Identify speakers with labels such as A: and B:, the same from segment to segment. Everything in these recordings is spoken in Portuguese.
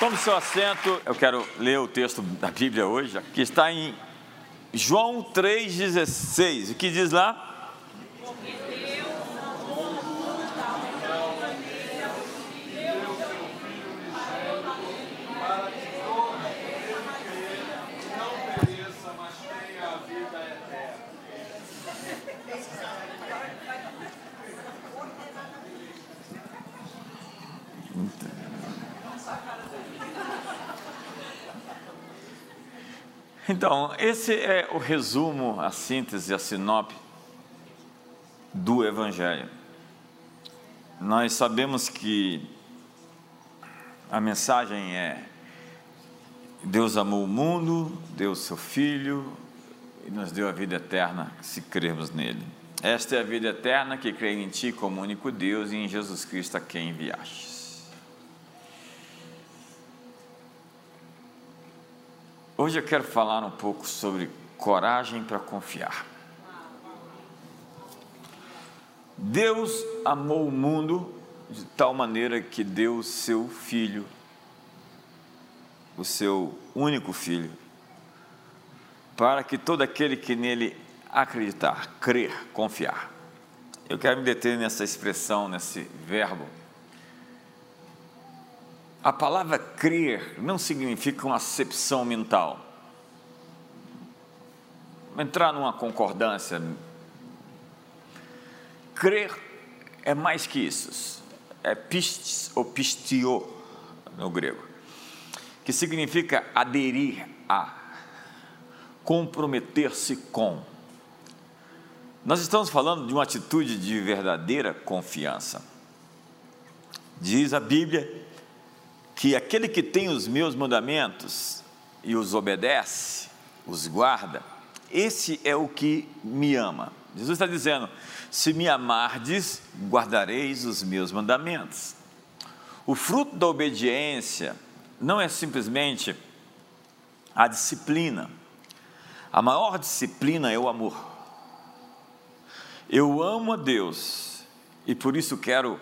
A: Tome seu assento, eu quero ler o texto da Bíblia hoje, que está em João 3,16. O que diz lá? Então, esse é o resumo, a síntese, a sinop do Evangelho. Nós sabemos que a mensagem é: Deus amou o mundo, deu o seu Filho e nos deu a vida eterna se crermos nele. Esta é a vida eterna que crê em Ti como único Deus e em Jesus Cristo a quem enviaste. Hoje eu quero falar um pouco sobre coragem para confiar. Deus amou o mundo de tal maneira que deu o seu filho, o seu único filho, para que todo aquele que nele acreditar, crer, confiar. Eu quero me deter nessa expressão, nesse verbo, a palavra crer não significa uma acepção mental. Entrar numa concordância. Crer é mais que isso. É pistis ou pistio no grego, que significa aderir a, comprometer-se com. Nós estamos falando de uma atitude de verdadeira confiança. Diz a Bíblia que aquele que tem os meus mandamentos e os obedece, os guarda, esse é o que me ama. Jesus está dizendo: se me amardes, guardareis os meus mandamentos. O fruto da obediência não é simplesmente a disciplina. A maior disciplina é o amor. Eu amo a Deus e por isso quero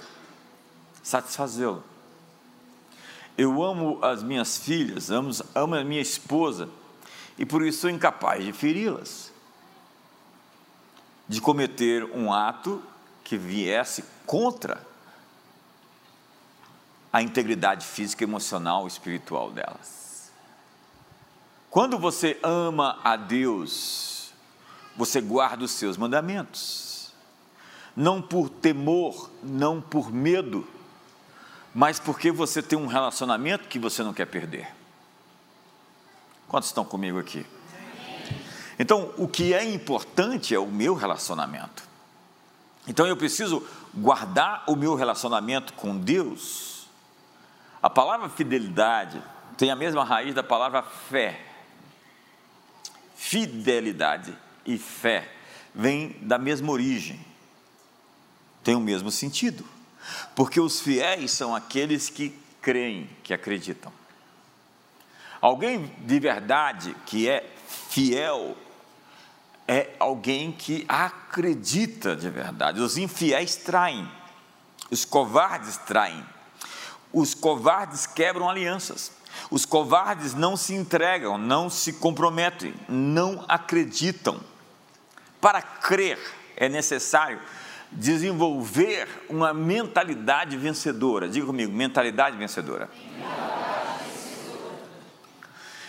A: satisfazê-lo. Eu amo as minhas filhas, amo, amo a minha esposa e por isso sou incapaz de feri-las, de cometer um ato que viesse contra a integridade física, emocional e espiritual delas. Quando você ama a Deus, você guarda os seus mandamentos, não por temor, não por medo, mas porque você tem um relacionamento que você não quer perder. Quantos estão comigo aqui? Então, o que é importante é o meu relacionamento. Então, eu preciso guardar o meu relacionamento com Deus. A palavra fidelidade tem a mesma raiz da palavra fé. Fidelidade e fé vêm da mesma origem, tem o mesmo sentido. Porque os fiéis são aqueles que creem, que acreditam. Alguém de verdade que é fiel é alguém que acredita de verdade. Os infiéis traem, os covardes traem, os covardes quebram alianças, os covardes não se entregam, não se comprometem, não acreditam. Para crer é necessário desenvolver uma mentalidade vencedora. Diga comigo, mentalidade vencedora.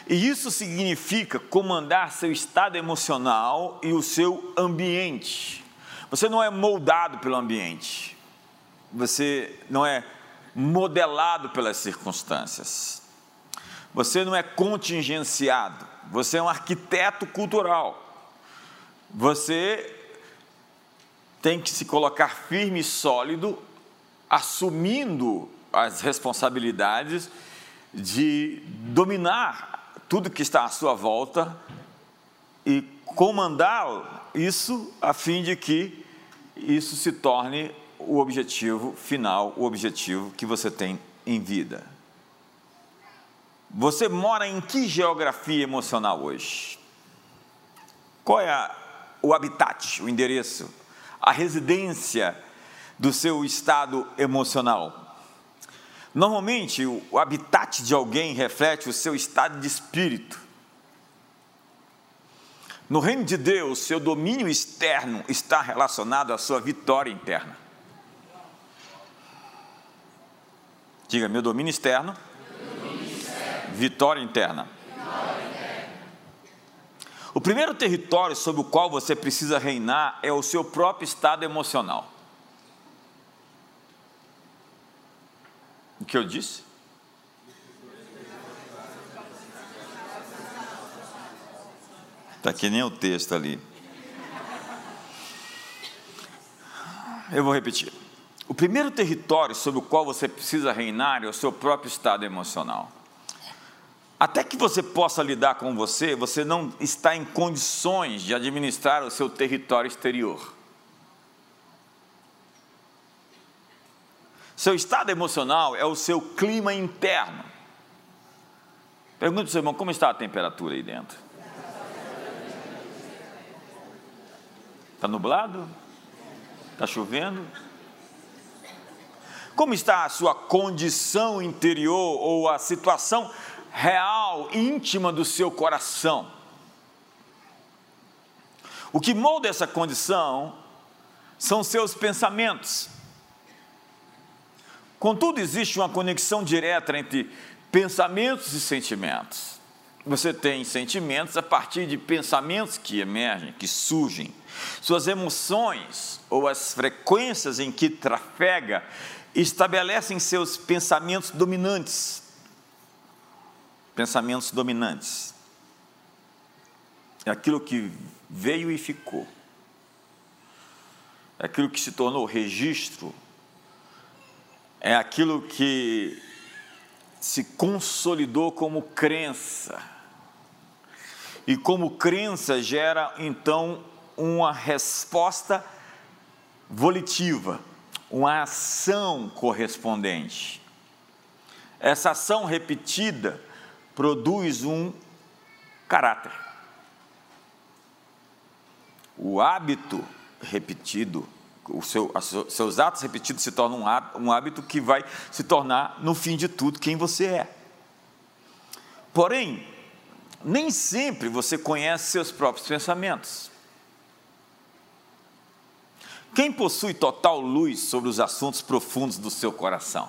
A: E isso significa comandar seu estado emocional e o seu ambiente. Você não é moldado pelo ambiente. Você não é modelado pelas circunstâncias. Você não é contingenciado. Você é um arquiteto cultural. Você tem que se colocar firme e sólido, assumindo as responsabilidades de dominar tudo que está à sua volta e comandar isso a fim de que isso se torne o objetivo final, o objetivo que você tem em vida. Você mora em que geografia emocional hoje? Qual é a, o habitat, o endereço? A residência do seu estado emocional. Normalmente, o habitat de alguém reflete o seu estado de espírito. No reino de Deus, seu domínio externo está relacionado à sua vitória interna. Diga, meu domínio externo, meu domínio externo. Vitória, interna. vitória interna. O primeiro território sobre o qual você precisa reinar é o seu próprio estado emocional. O que eu disse? Está que nem o texto ali. Eu vou repetir. O primeiro território sobre o qual você precisa reinar é o seu próprio estado emocional. Até que você possa lidar com você, você não está em condições de administrar o seu território exterior. Seu estado emocional é o seu clima interno. Pergunta para seu irmão como está a temperatura aí dentro. Está nublado? Está chovendo? Como está a sua condição interior ou a situação real, íntima do seu coração? O que molda essa condição são seus pensamentos. Contudo, existe uma conexão direta entre pensamentos e sentimentos. Você tem sentimentos a partir de pensamentos que emergem, que surgem. Suas emoções ou as frequências em que trafega estabelecem seus pensamentos dominantes. Pensamentos dominantes. É aquilo que veio e ficou. É aquilo que se tornou registro é aquilo que se consolidou como crença. E como crença gera então uma resposta volitiva, uma ação correspondente. Essa ação repetida produz um caráter. O hábito repetido seu, seus atos repetidos se tornam um hábito que vai se tornar, no fim de tudo, quem você é. Porém, nem sempre você conhece seus próprios pensamentos. Quem possui total luz sobre os assuntos profundos do seu coração?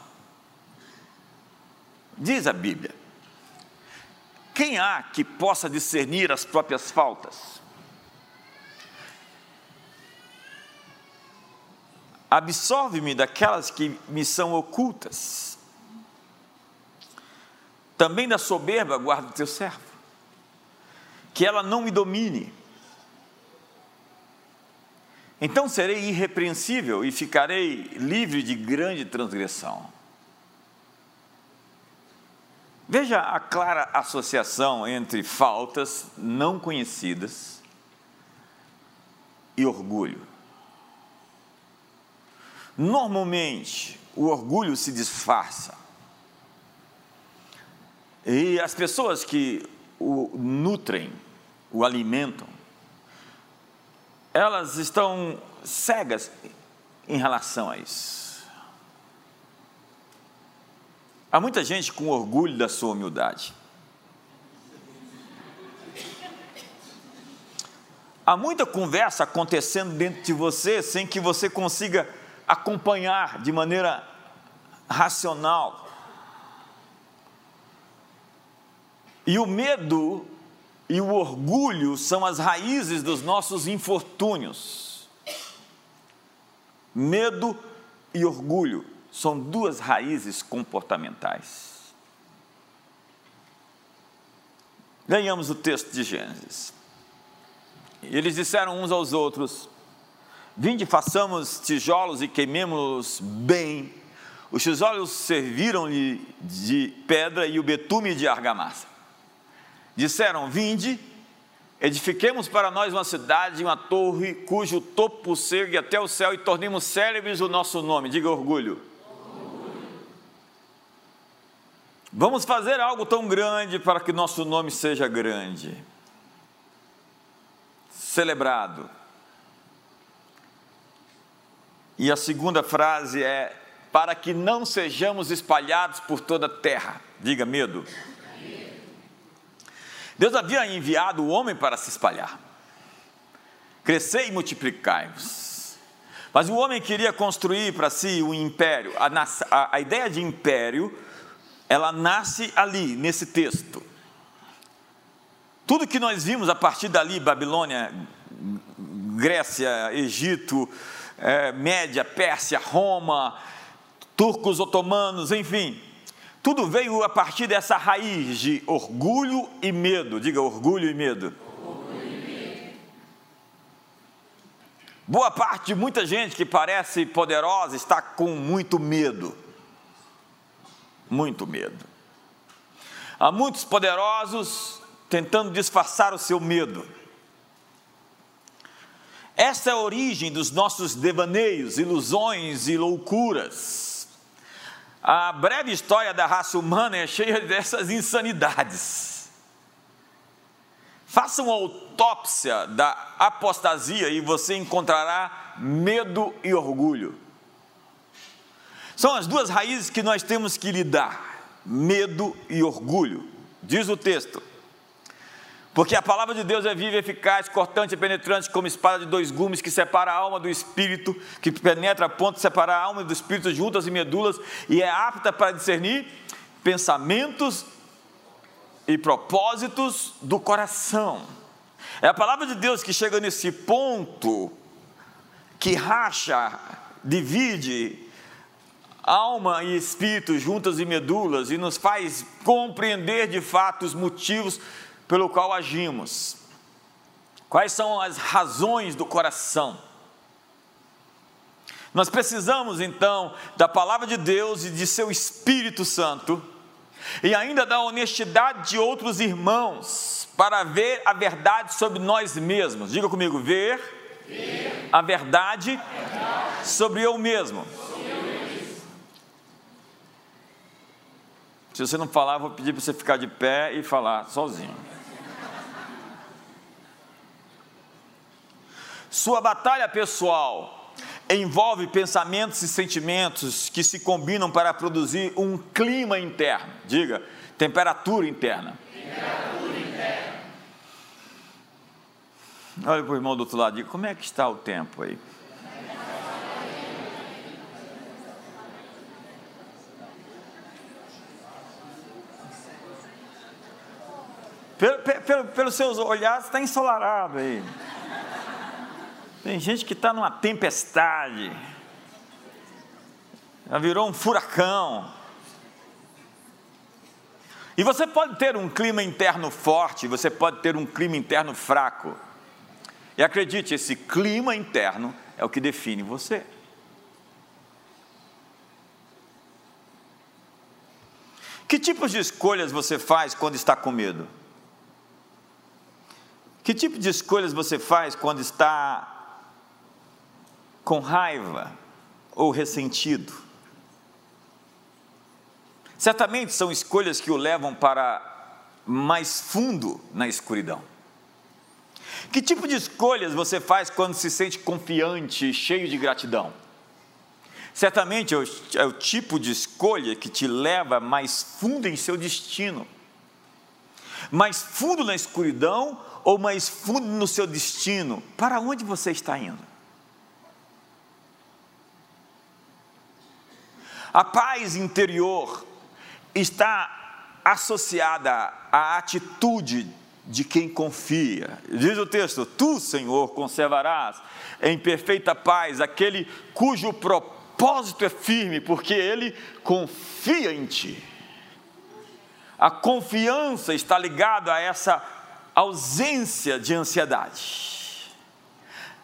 A: Diz a Bíblia. Quem há que possa discernir as próprias faltas? Absolve-me daquelas que me são ocultas. Também da soberba guarda teu servo, que ela não me domine. Então serei irrepreensível e ficarei livre de grande transgressão. Veja a clara associação entre faltas não conhecidas e orgulho. Normalmente, o orgulho se disfarça. E as pessoas que o nutrem, o alimentam, elas estão cegas em relação a isso. Há muita gente com orgulho da sua humildade. Há muita conversa acontecendo dentro de você sem que você consiga acompanhar de maneira racional. E o medo e o orgulho são as raízes dos nossos infortúnios. Medo e orgulho são duas raízes comportamentais. Ganhamos o texto de Gênesis. Eles disseram uns aos outros: Vinde, façamos tijolos e queimemos-los bem. Os tijolos serviram-lhe de pedra e o betume de argamassa. Disseram: Vinde, edifiquemos para nós uma cidade, uma torre, cujo topo segue até o céu e tornemos célebres o nosso nome. Diga orgulho. Vamos fazer algo tão grande para que nosso nome seja grande. Celebrado e a segunda frase é para que não sejamos espalhados por toda a terra. Diga medo. Deus havia enviado o homem para se espalhar. Crescer e multiplicai-vos. Mas o homem queria construir para si um império. A, a, a ideia de império, ela nasce ali, nesse texto. Tudo que nós vimos a partir dali, Babilônia, Grécia, Egito, é, Média, Pérsia, Roma, turcos otomanos, enfim, tudo veio a partir dessa raiz de orgulho e medo. Diga orgulho e medo. Orgulho e medo. Boa parte de muita gente que parece poderosa está com muito medo. Muito medo. Há muitos poderosos tentando disfarçar o seu medo. Essa é a origem dos nossos devaneios, ilusões e loucuras. A breve história da raça humana é cheia dessas insanidades. Faça uma autópsia da apostasia e você encontrará medo e orgulho. São as duas raízes que nós temos que lidar: medo e orgulho. Diz o texto: porque a palavra de Deus é viva, eficaz, cortante e penetrante, como espada de dois gumes, que separa a alma do espírito, que penetra a ponto de separar a alma do espírito juntas e medulas, e é apta para discernir pensamentos e propósitos do coração. É a palavra de Deus que chega nesse ponto, que racha, divide alma e espírito juntas e medulas, e nos faz compreender de fato os motivos pelo qual agimos. Quais são as razões do coração? Nós precisamos então da palavra de Deus e de seu Espírito Santo, e ainda da honestidade de outros irmãos, para ver a verdade sobre nós mesmos. Diga comigo: ver, ver. A, verdade a verdade sobre eu mesmo. Sobre eu mesmo. Se você não falar, eu vou pedir para você ficar de pé e falar sozinho. Sua batalha pessoal envolve pensamentos e sentimentos que se combinam para produzir um clima interno. Diga, temperatura interna. Temperatura interna. Olha para o irmão do outro lado, diga, como é que está o tempo aí? Pelo, pelo, pelos seus olhares, está ensolarado aí. Tem gente que está numa tempestade, já virou um furacão. E você pode ter um clima interno forte, você pode ter um clima interno fraco. E acredite, esse clima interno é o que define você. Que tipos de escolhas você faz quando está com medo? Que tipo de escolhas você faz quando está com raiva ou ressentido. Certamente são escolhas que o levam para mais fundo na escuridão. Que tipo de escolhas você faz quando se sente confiante, cheio de gratidão? Certamente é o, é o tipo de escolha que te leva mais fundo em seu destino. Mais fundo na escuridão ou mais fundo no seu destino? Para onde você está indo? A paz interior está associada à atitude de quem confia. Diz o texto: Tu, Senhor, conservarás em perfeita paz aquele cujo propósito é firme, porque ele confia em ti. A confiança está ligada a essa ausência de ansiedade.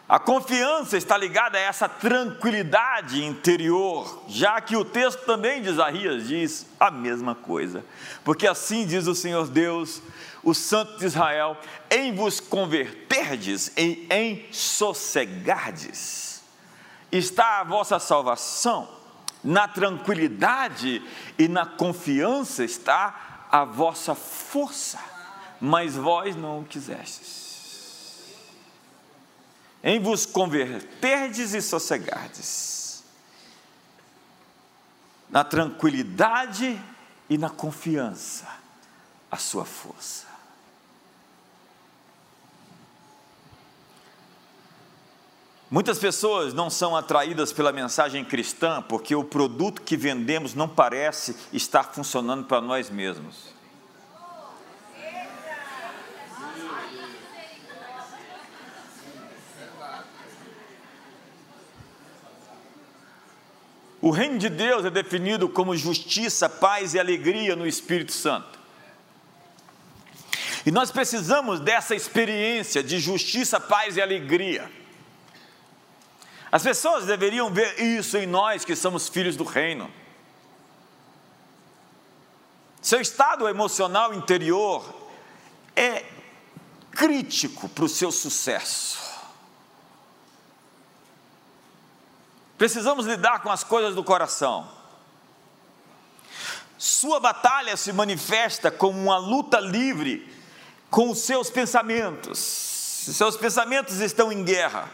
A: A confiança está ligada a essa tranquilidade interior, já que o texto também de Isaías diz a mesma coisa. Porque assim diz o Senhor Deus, o Santo de Israel: em vos converterdes e em sossegardes, está a vossa salvação, na tranquilidade e na confiança está a vossa força, mas vós não o quisestes em vos converterdes e sossegardes. na tranquilidade e na confiança a sua força. Muitas pessoas não são atraídas pela mensagem cristã porque o produto que vendemos não parece estar funcionando para nós mesmos. O reino de Deus é definido como justiça, paz e alegria no Espírito Santo. E nós precisamos dessa experiência de justiça, paz e alegria. As pessoas deveriam ver isso em nós que somos filhos do reino. Seu estado emocional interior é crítico para o seu sucesso. Precisamos lidar com as coisas do coração. Sua batalha se manifesta como uma luta livre com os seus pensamentos. Seus pensamentos estão em guerra.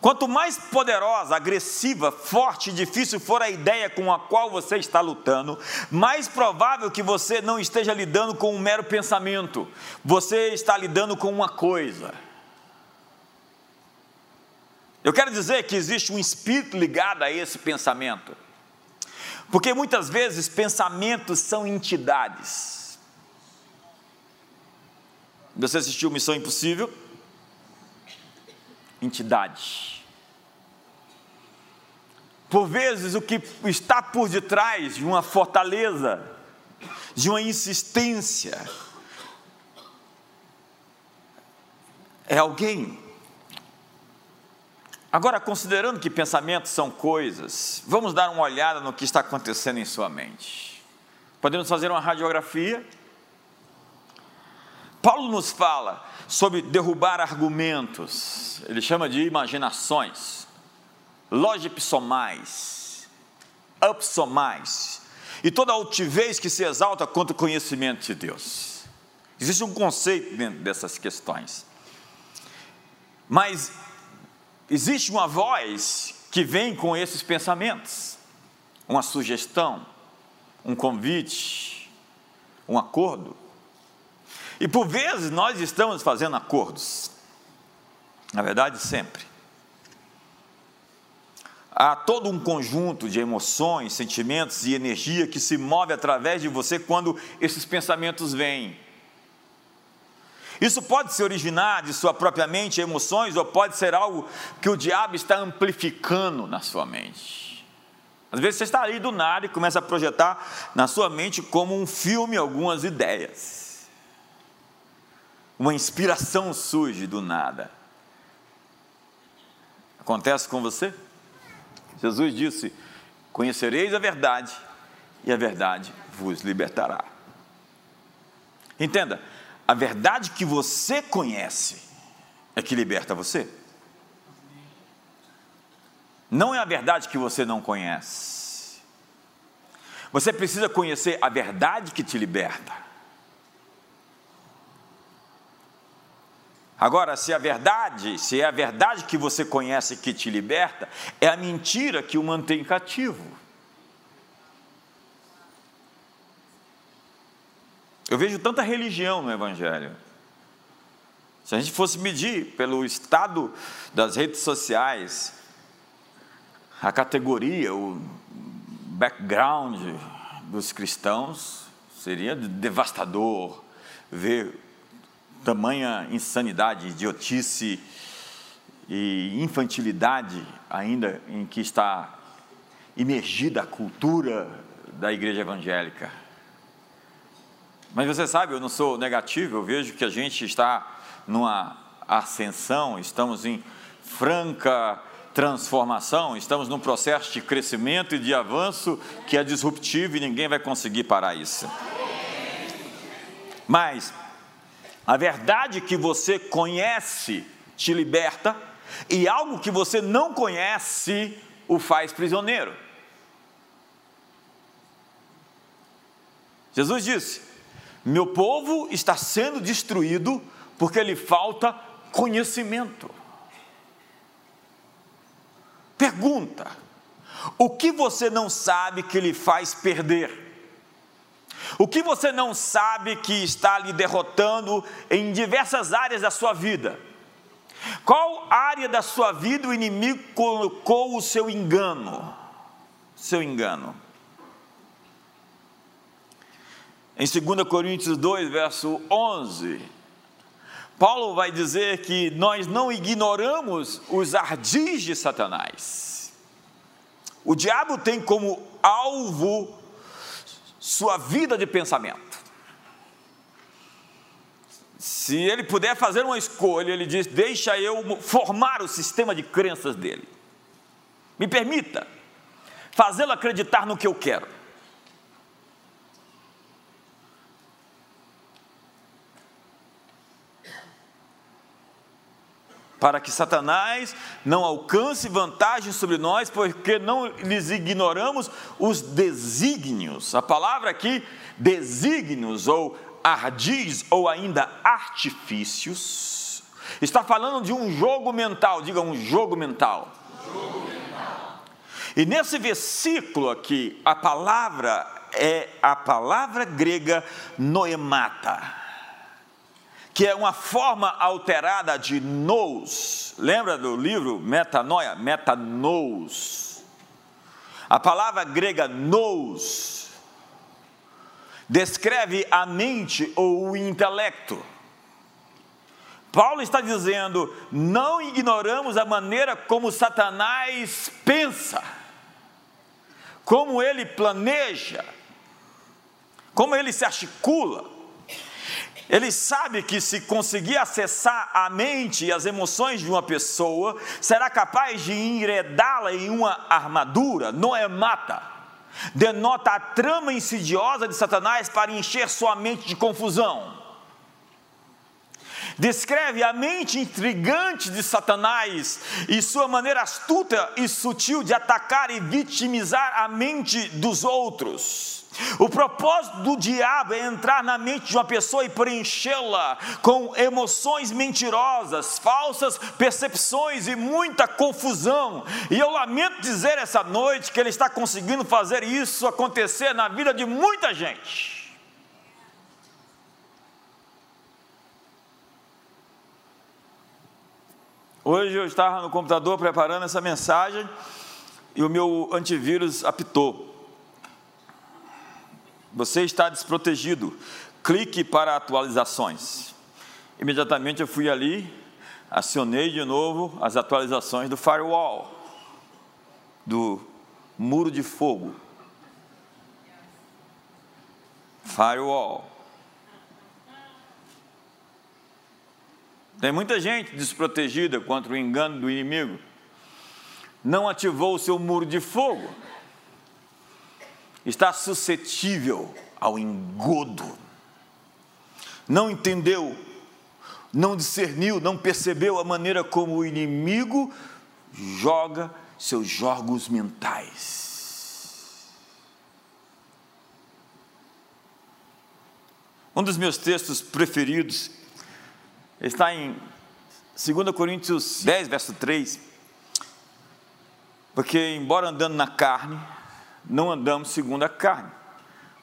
A: Quanto mais poderosa, agressiva, forte e difícil for a ideia com a qual você está lutando, mais provável que você não esteja lidando com um mero pensamento, você está lidando com uma coisa. Eu quero dizer que existe um espírito ligado a esse pensamento, porque muitas vezes pensamentos são entidades. Você assistiu Missão Impossível? Entidade. Por vezes, o que está por detrás de uma fortaleza, de uma insistência, é alguém. Agora, considerando que pensamentos são coisas, vamos dar uma olhada no que está acontecendo em sua mente. Podemos fazer uma radiografia? Paulo nos fala sobre derrubar argumentos, ele chama de imaginações logipsomais, upsomais, e toda altivez que se exalta contra o conhecimento de Deus. Existe um conceito dentro dessas questões. Mas existe uma voz que vem com esses pensamentos, uma sugestão, um convite, um acordo. E por vezes nós estamos fazendo acordos, na verdade, sempre há todo um conjunto de emoções, sentimentos e energia que se move através de você quando esses pensamentos vêm. Isso pode se originar de sua própria mente, emoções, ou pode ser algo que o diabo está amplificando na sua mente. Às vezes você está ali do nada e começa a projetar na sua mente como um filme algumas ideias. Uma inspiração surge do nada. Acontece com você? Jesus disse: Conhecereis a verdade, e a verdade vos libertará. Entenda, a verdade que você conhece é que liberta você. Não é a verdade que você não conhece. Você precisa conhecer a verdade que te liberta. Agora, se a verdade, se é a verdade que você conhece que te liberta, é a mentira que o mantém cativo. Eu vejo tanta religião no Evangelho. Se a gente fosse medir pelo estado das redes sociais, a categoria, o background dos cristãos, seria devastador ver tamanha insanidade, idiotice e infantilidade ainda em que está imergida a cultura da igreja evangélica. Mas você sabe, eu não sou negativo, eu vejo que a gente está numa ascensão, estamos em franca transformação, estamos num processo de crescimento e de avanço que é disruptivo e ninguém vai conseguir parar isso. Mas a verdade que você conhece te liberta, e algo que você não conhece o faz prisioneiro. Jesus disse: Meu povo está sendo destruído porque lhe falta conhecimento. Pergunta: O que você não sabe que lhe faz perder? O que você não sabe que está lhe derrotando em diversas áreas da sua vida? Qual área da sua vida o inimigo colocou o seu engano? Seu engano. Em 2 Coríntios 2, verso 11, Paulo vai dizer que nós não ignoramos os ardis de Satanás. O diabo tem como alvo sua vida de pensamento. Se ele puder fazer uma escolha, ele diz: Deixa eu formar o sistema de crenças dele. Me permita fazê-lo acreditar no que eu quero. Para que Satanás não alcance vantagem sobre nós, porque não lhes ignoramos os desígnios. A palavra aqui, desígnios, ou ardis, ou ainda artifícios, está falando de um jogo mental, diga um jogo mental. Jogo mental. E nesse versículo aqui, a palavra é a palavra grega noemata que é uma forma alterada de nous. Lembra do livro Metanoia? Metanous. A palavra grega nous descreve a mente ou o intelecto. Paulo está dizendo: não ignoramos a maneira como Satanás pensa, como ele planeja, como ele se articula. Ele sabe que se conseguir acessar a mente e as emoções de uma pessoa, será capaz de enredá-la em uma armadura, não é mata. Denota a trama insidiosa de Satanás para encher sua mente de confusão. Descreve a mente intrigante de Satanás e sua maneira astuta e sutil de atacar e vitimizar a mente dos outros. O propósito do diabo é entrar na mente de uma pessoa e preenchê-la com emoções mentirosas, falsas percepções e muita confusão. E eu lamento dizer essa noite que ele está conseguindo fazer isso acontecer na vida de muita gente. Hoje eu estava no computador preparando essa mensagem e o meu antivírus apitou. Você está desprotegido. Clique para atualizações. Imediatamente eu fui ali, acionei de novo as atualizações do firewall, do muro de fogo. Firewall. Tem muita gente desprotegida contra o engano do inimigo. Não ativou o seu muro de fogo está suscetível ao engodo. Não entendeu, não discerniu, não percebeu a maneira como o inimigo joga seus jogos mentais. Um dos meus textos preferidos está em 2 Coríntios 10, verso 3. Porque, embora andando na carne, não andamos segundo a carne,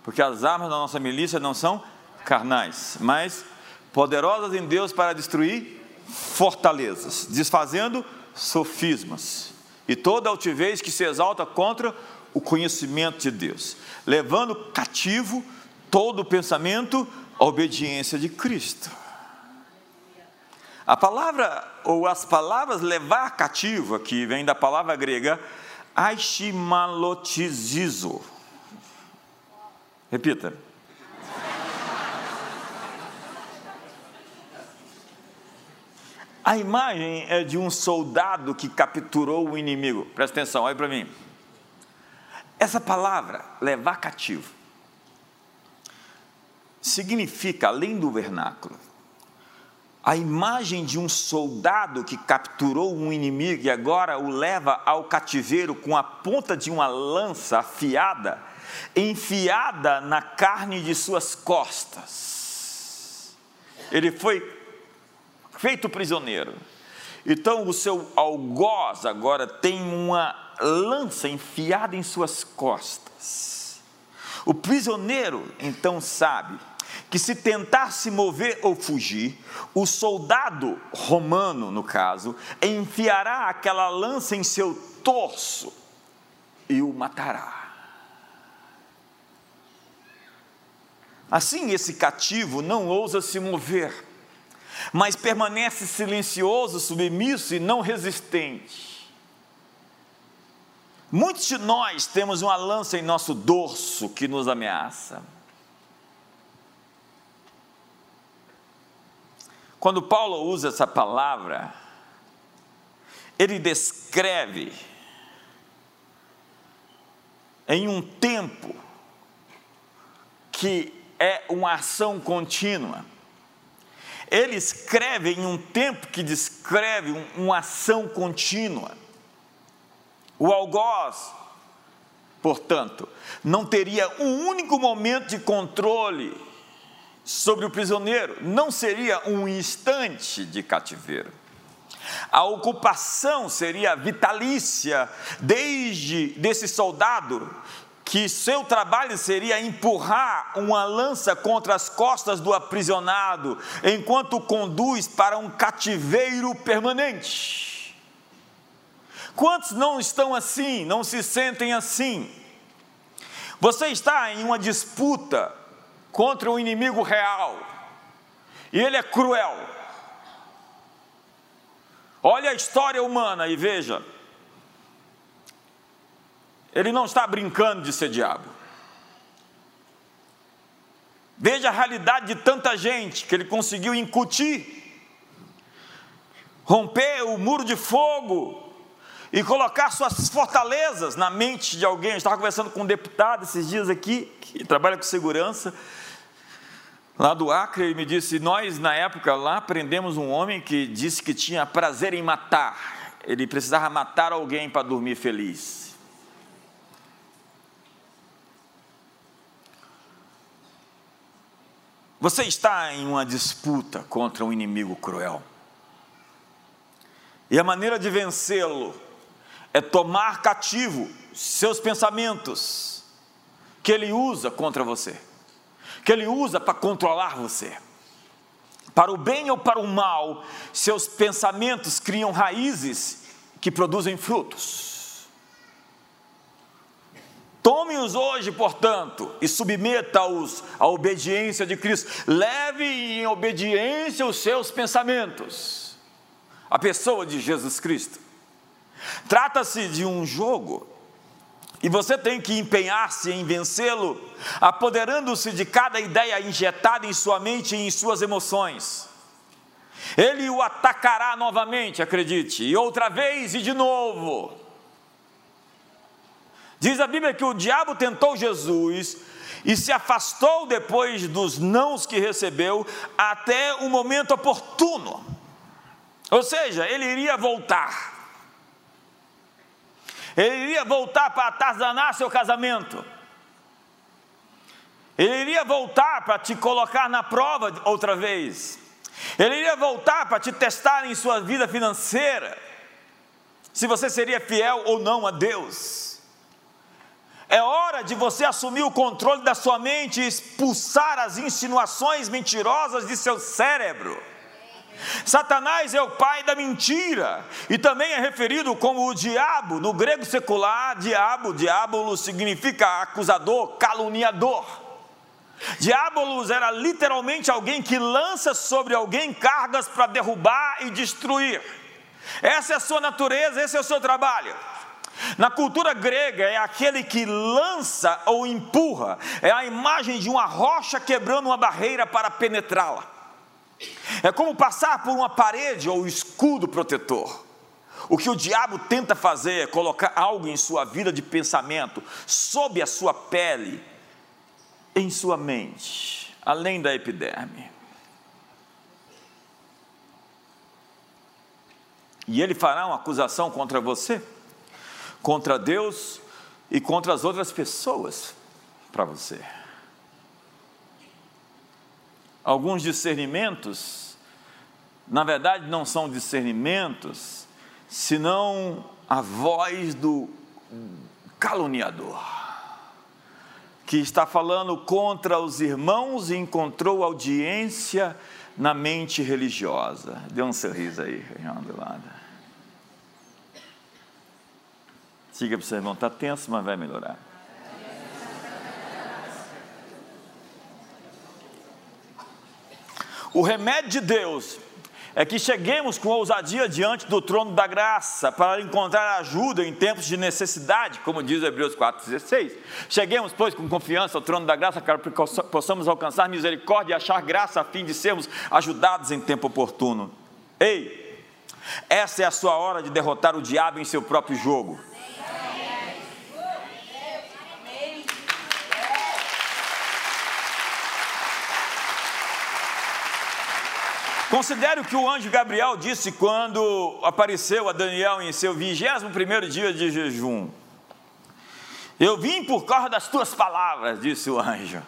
A: porque as armas da nossa milícia não são carnais, mas poderosas em Deus para destruir fortalezas, desfazendo sofismas e toda altivez que se exalta contra o conhecimento de Deus, levando cativo todo o pensamento à obediência de Cristo. A palavra, ou as palavras levar cativo, aqui vem da palavra grega Aishimalotizizo. Repita. A imagem é de um soldado que capturou o inimigo. Presta atenção, olha para mim. Essa palavra, levar cativo, significa, além do vernáculo, a imagem de um soldado que capturou um inimigo e agora o leva ao cativeiro com a ponta de uma lança afiada, enfiada na carne de suas costas. Ele foi feito prisioneiro. Então o seu algoz agora tem uma lança enfiada em suas costas. O prisioneiro então sabe que se tentar se mover ou fugir, o soldado romano, no caso, enfiará aquela lança em seu torso e o matará. Assim, esse cativo não ousa se mover, mas permanece silencioso, submisso e não resistente. Muitos de nós temos uma lança em nosso dorso que nos ameaça. Quando Paulo usa essa palavra, ele descreve em um tempo que é uma ação contínua. Ele escreve em um tempo que descreve uma ação contínua. O algoz, portanto, não teria um único momento de controle sobre o prisioneiro, não seria um instante de cativeiro. A ocupação seria vitalícia desde desse soldado que seu trabalho seria empurrar uma lança contra as costas do aprisionado, enquanto conduz para um cativeiro permanente. Quantos não estão assim, não se sentem assim? Você está em uma disputa contra um inimigo real, e ele é cruel. Olha a história humana e veja, ele não está brincando de ser diabo. Veja a realidade de tanta gente que ele conseguiu incutir, romper o muro de fogo e colocar suas fortalezas na mente de alguém. Eu estava conversando com um deputado esses dias aqui, que trabalha com segurança, lá do Acre, ele me disse: Nós, na época lá, prendemos um homem que disse que tinha prazer em matar, ele precisava matar alguém para dormir feliz. Você está em uma disputa contra um inimigo cruel. E a maneira de vencê-lo é tomar cativo seus pensamentos, que ele usa contra você, que ele usa para controlar você. Para o bem ou para o mal, seus pensamentos criam raízes que produzem frutos. Tome-os hoje, portanto, e submeta-os à obediência de Cristo. Leve em obediência os seus pensamentos. A pessoa de Jesus Cristo. Trata-se de um jogo e você tem que empenhar-se em vencê-lo, apoderando-se de cada ideia injetada em sua mente e em suas emoções. Ele o atacará novamente, acredite, e outra vez e de novo. Diz a Bíblia que o diabo tentou Jesus e se afastou depois dos nãos que recebeu até o momento oportuno. Ou seja, ele iria voltar. Ele iria voltar para atazanar seu casamento. Ele iria voltar para te colocar na prova outra vez. Ele iria voltar para te testar em sua vida financeira. Se você seria fiel ou não a Deus. É hora de você assumir o controle da sua mente e expulsar as insinuações mentirosas de seu cérebro. Satanás é o pai da mentira e também é referido como o diabo. No grego secular, diabo, diabolos significa acusador, caluniador. Diabolos era literalmente alguém que lança sobre alguém cargas para derrubar e destruir. Essa é a sua natureza, esse é o seu trabalho. Na cultura grega, é aquele que lança ou empurra, é a imagem de uma rocha quebrando uma barreira para penetrá-la. É como passar por uma parede ou escudo protetor. O que o diabo tenta fazer é colocar algo em sua vida de pensamento, sob a sua pele, em sua mente, além da epiderme. E ele fará uma acusação contra você contra Deus e contra as outras pessoas para você. Alguns discernimentos, na verdade, não são discernimentos, senão a voz do caluniador, que está falando contra os irmãos e encontrou audiência na mente religiosa. Dê um sorriso aí, Região do lado. Diga para o seu irmão, está tenso, mas vai melhorar. O remédio de Deus é que cheguemos com ousadia diante do trono da graça para encontrar ajuda em tempos de necessidade, como diz Hebreus 4,16. Cheguemos, pois, com confiança ao trono da graça para que possamos alcançar misericórdia e achar graça a fim de sermos ajudados em tempo oportuno. Ei, essa é a sua hora de derrotar o diabo em seu próprio jogo. Considere o que o anjo Gabriel disse quando apareceu a Daniel em seu 21 dia de jejum. Eu vim por causa das tuas palavras, disse o anjo.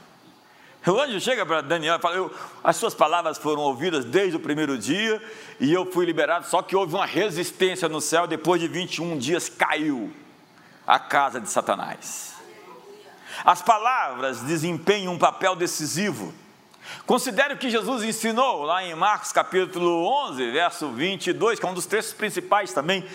A: O anjo chega para Daniel e fala: As suas palavras foram ouvidas desde o primeiro dia e eu fui liberado. Só que houve uma resistência no céu. Depois de 21 dias, caiu a casa de Satanás. As palavras desempenham um papel decisivo Considere o que Jesus ensinou lá em Marcos capítulo 11, verso 22, que é um dos textos principais também.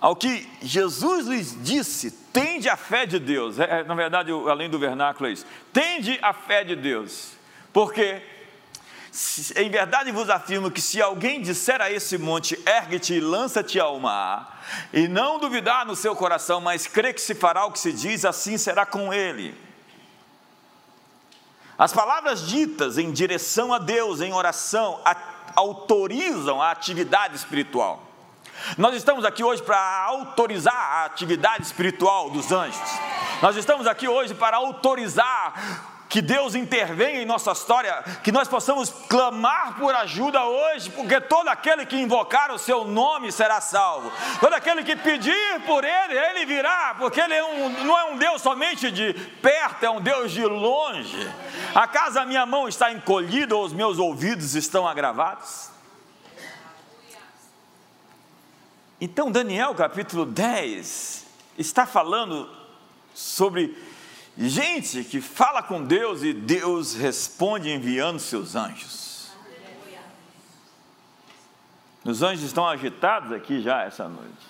A: Ao que Jesus lhes disse, tende a fé de Deus. É, é na verdade, além do vernáculo é isso. Tende a fé de Deus. Porque, em verdade vos afirmo que se alguém disser a esse monte, ergue-te e lança-te ao mar, e não duvidar no seu coração, mas crê que se fará o que se diz, assim será com ele. As palavras ditas em direção a Deus, em oração, autorizam a atividade espiritual. Nós estamos aqui hoje para autorizar a atividade espiritual dos anjos. Nós estamos aqui hoje para autorizar que Deus intervenha em nossa história, que nós possamos clamar por ajuda hoje, porque todo aquele que invocar o seu nome será salvo. Todo aquele que pedir por ele, ele virá, porque ele é um, não é um Deus somente de perto, é um Deus de longe. Acaso a minha mão está encolhida ou os meus ouvidos estão agravados? Então, Daniel capítulo 10 está falando sobre Gente que fala com Deus e Deus responde enviando seus anjos. Os anjos estão agitados aqui já essa noite.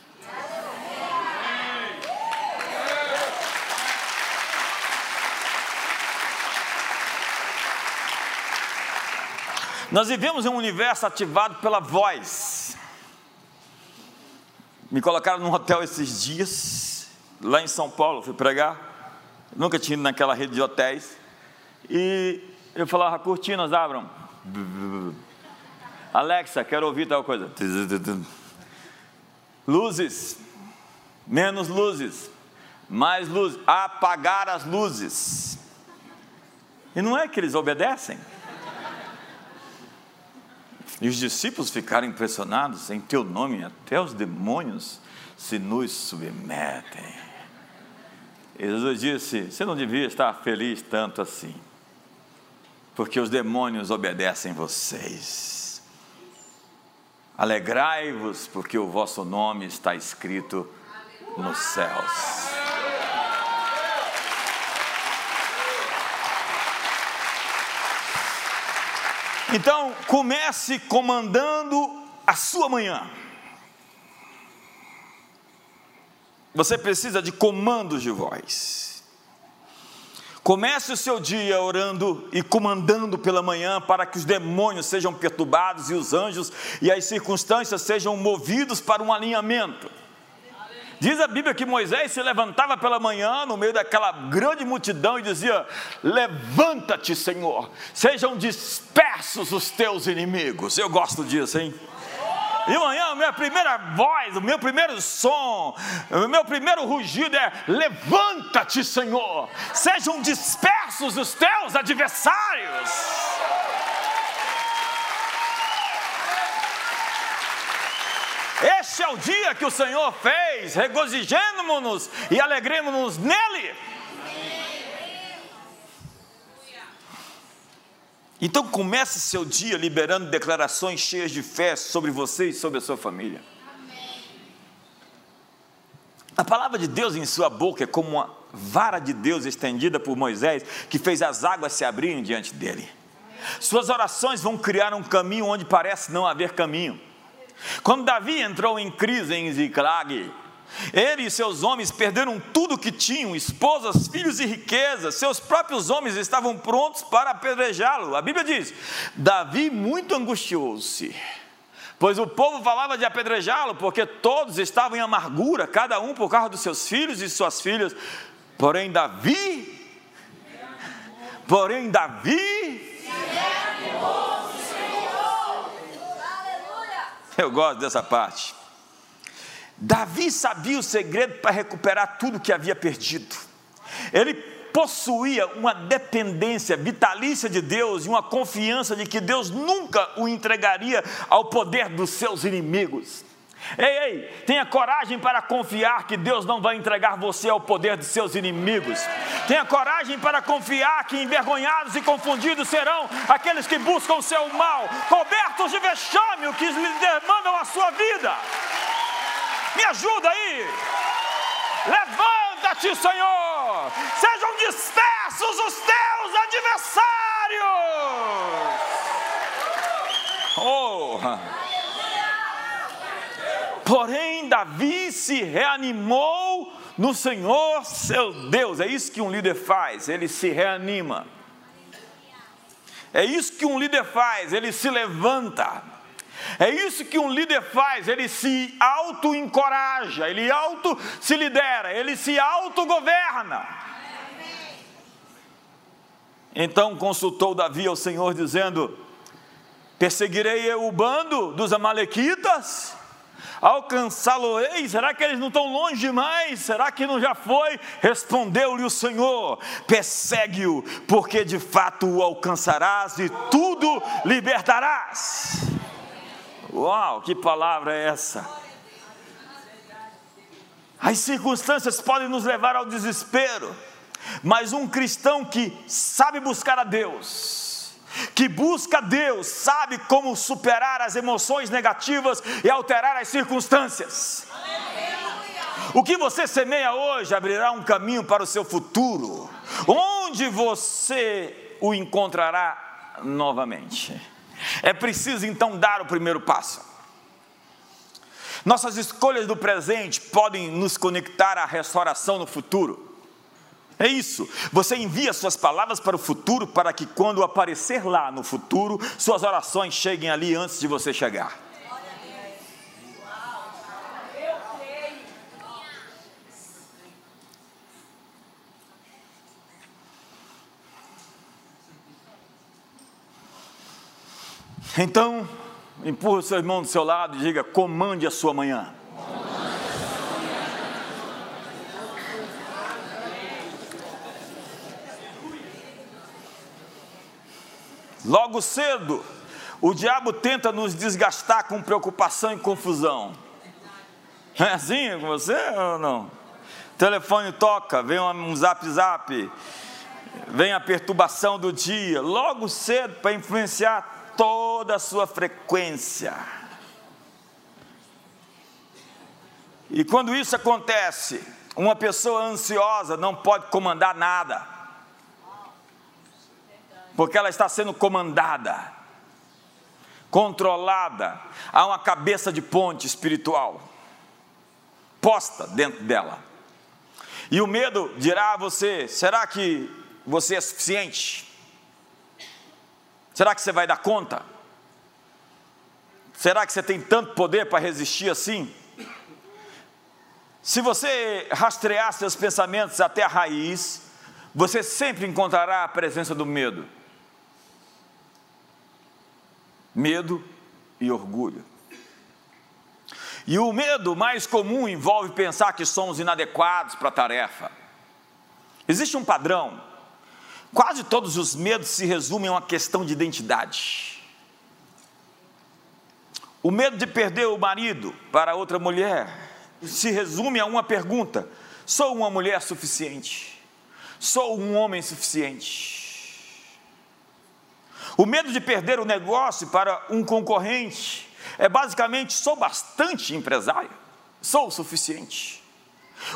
A: Nós vivemos em um universo ativado pela voz. Me colocaram num hotel esses dias, lá em São Paulo, fui pregar nunca tinha ido naquela rede de hotéis. E eu falava, cortinas abram. Alexa, quero ouvir tal coisa. Luzes, menos luzes, mais luzes, apagar as luzes. E não é que eles obedecem. E os discípulos ficaram impressionados em teu nome, até os demônios se nos submetem. Jesus disse: Você não devia estar feliz tanto assim, porque os demônios obedecem vocês. Alegrai-vos, porque o vosso nome está escrito nos céus. Então, comece comandando a sua manhã. Você precisa de comandos de voz. Comece o seu dia orando e comandando pela manhã para que os demônios sejam perturbados e os anjos e as circunstâncias sejam movidos para um alinhamento. Diz a Bíblia que Moisés se levantava pela manhã no meio daquela grande multidão e dizia: Levanta-te, Senhor, sejam dispersos os teus inimigos. Eu gosto disso, hein? De manhã, minha primeira voz, o meu primeiro som, o meu primeiro rugido é: Levanta-te, Senhor, sejam dispersos os teus adversários. Este é o dia que o Senhor fez, regozijemos-nos e alegremos-nos nele. Então comece seu dia liberando declarações cheias de fé sobre você e sobre a sua família. A palavra de Deus em sua boca é como uma vara de Deus estendida por Moisés, que fez as águas se abrirem diante dele. Suas orações vão criar um caminho onde parece não haver caminho. Quando Davi entrou em crise em Ziclag, ele e seus homens perderam tudo que tinham, esposas, filhos e riquezas. Seus próprios homens estavam prontos para apedrejá-lo. A Bíblia diz: Davi muito angustiou-se, pois o povo falava de apedrejá-lo, porque todos estavam em amargura, cada um por causa dos seus filhos e suas filhas. Porém, Davi, porém, Davi, eu gosto dessa parte. Davi sabia o segredo para recuperar tudo que havia perdido. Ele possuía uma dependência vitalícia de Deus e uma confiança de que Deus nunca o entregaria ao poder dos seus inimigos. Ei, ei, tenha coragem para confiar que Deus não vai entregar você ao poder de seus inimigos. Tenha coragem para confiar que envergonhados e confundidos serão aqueles que buscam o seu mal, cobertos de vexame, o que lhe demandam a sua vida. Me ajuda aí. Levanta-te, Senhor. Sejam dispersos os teus adversários. Oh. Porém, Davi se reanimou no Senhor seu Deus. É isso que um líder faz, ele se reanima. É isso que um líder faz, ele se levanta. É isso que um líder faz, ele se auto-encoraja, ele auto se lidera, ele se autogoverna. Então consultou Davi ao Senhor, dizendo: Perseguirei eu o bando dos Amalequitas? Alcançá-lo-ei? Será que eles não estão longe demais? Será que não já foi? Respondeu-lhe o Senhor: Persegue-o, porque de fato o alcançarás e tudo libertarás. Uau, que palavra é essa? As circunstâncias podem nos levar ao desespero, mas um cristão que sabe buscar a Deus, que busca Deus, sabe como superar as emoções negativas e alterar as circunstâncias. O que você semeia hoje abrirá um caminho para o seu futuro, onde você o encontrará novamente. É preciso então dar o primeiro passo. Nossas escolhas do presente podem nos conectar à restauração no futuro. É isso. Você envia suas palavras para o futuro para que quando aparecer lá no futuro, suas orações cheguem ali antes de você chegar. Então, empurra o seu irmão do seu lado e diga: comande a sua manhã. Logo cedo, o diabo tenta nos desgastar com preocupação e confusão. É assim com você ou não? Telefone toca, vem um zap zap, vem a perturbação do dia, logo cedo para influenciar toda a sua frequência. E quando isso acontece, uma pessoa ansiosa não pode comandar nada, porque ela está sendo comandada, controlada, há uma cabeça de ponte espiritual posta dentro dela. E o medo dirá a você: será que você é suficiente? Será que você vai dar conta? Será que você tem tanto poder para resistir assim? Se você rastrear seus pensamentos até a raiz, você sempre encontrará a presença do medo. Medo e orgulho. E o medo mais comum envolve pensar que somos inadequados para a tarefa. Existe um padrão Quase todos os medos se resumem a uma questão de identidade. O medo de perder o marido para outra mulher se resume a uma pergunta: sou uma mulher suficiente? Sou um homem suficiente? O medo de perder o negócio para um concorrente é basicamente: sou bastante empresário? Sou o suficiente?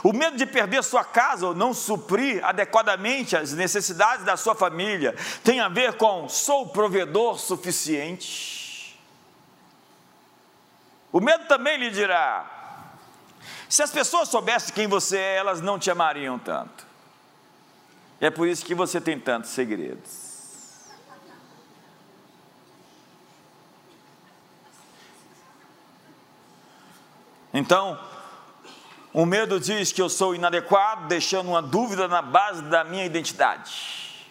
A: O medo de perder sua casa ou não suprir adequadamente as necessidades da sua família tem a ver com sou provedor suficiente? O medo também lhe dirá: se as pessoas soubessem quem você é, elas não te amariam tanto. É por isso que você tem tantos segredos. Então, o medo diz que eu sou inadequado, deixando uma dúvida na base da minha identidade.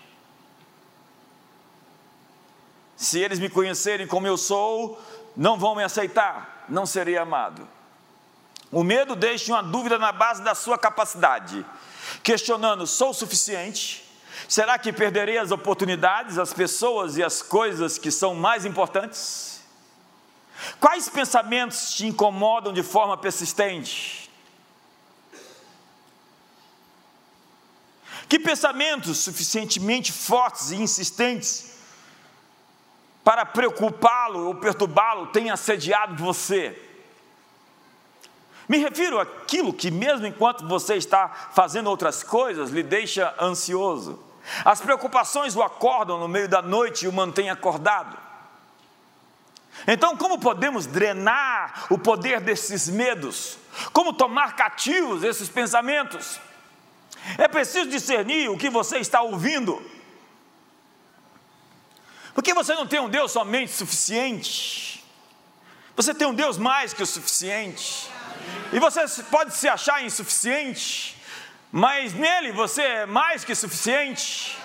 A: Se eles me conhecerem como eu sou, não vão me aceitar, não serei amado. O medo deixa uma dúvida na base da sua capacidade, questionando: sou o suficiente? Será que perderei as oportunidades, as pessoas e as coisas que são mais importantes? Quais pensamentos te incomodam de forma persistente? Que pensamentos suficientemente fortes e insistentes para preocupá-lo ou perturbá-lo têm assediado você? Me refiro àquilo que, mesmo enquanto você está fazendo outras coisas, lhe deixa ansioso. As preocupações o acordam no meio da noite e o mantêm acordado. Então, como podemos drenar o poder desses medos? Como tomar cativos esses pensamentos? É preciso discernir o que você está ouvindo. Porque você não tem um Deus somente suficiente. Você tem um Deus mais que o suficiente. E você pode se achar insuficiente, mas nele você é mais que suficiente.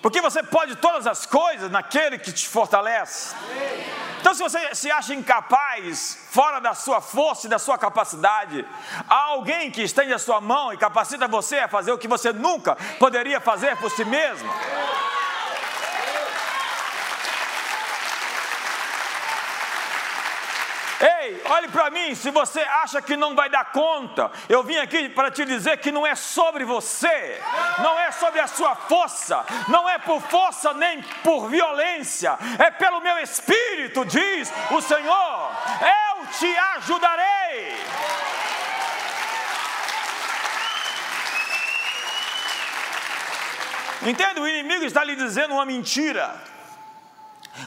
A: Porque você pode todas as coisas naquele que te fortalece. Então, se você se acha incapaz, fora da sua força e da sua capacidade, há alguém que estende a sua mão e capacita você a fazer o que você nunca poderia fazer por si mesmo. Ei, olhe para mim, se você acha que não vai dar conta, eu vim aqui para te dizer que não é sobre você, não é sobre a sua força, não é por força nem por violência, é pelo meu espírito, diz o Senhor. Eu te ajudarei. Entende? O inimigo está lhe dizendo uma mentira.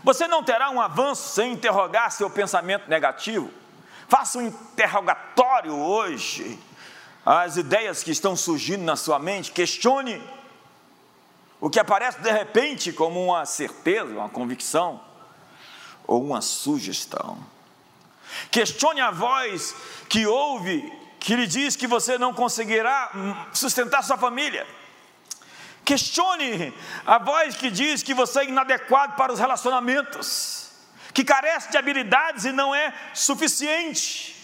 A: Você não terá um avanço sem interrogar seu pensamento negativo. Faça um interrogatório hoje. As ideias que estão surgindo na sua mente, questione o que aparece de repente como uma certeza, uma convicção ou uma sugestão. Questione a voz que ouve, que lhe diz que você não conseguirá sustentar sua família. Questione a voz que diz que você é inadequado para os relacionamentos, que carece de habilidades e não é suficiente.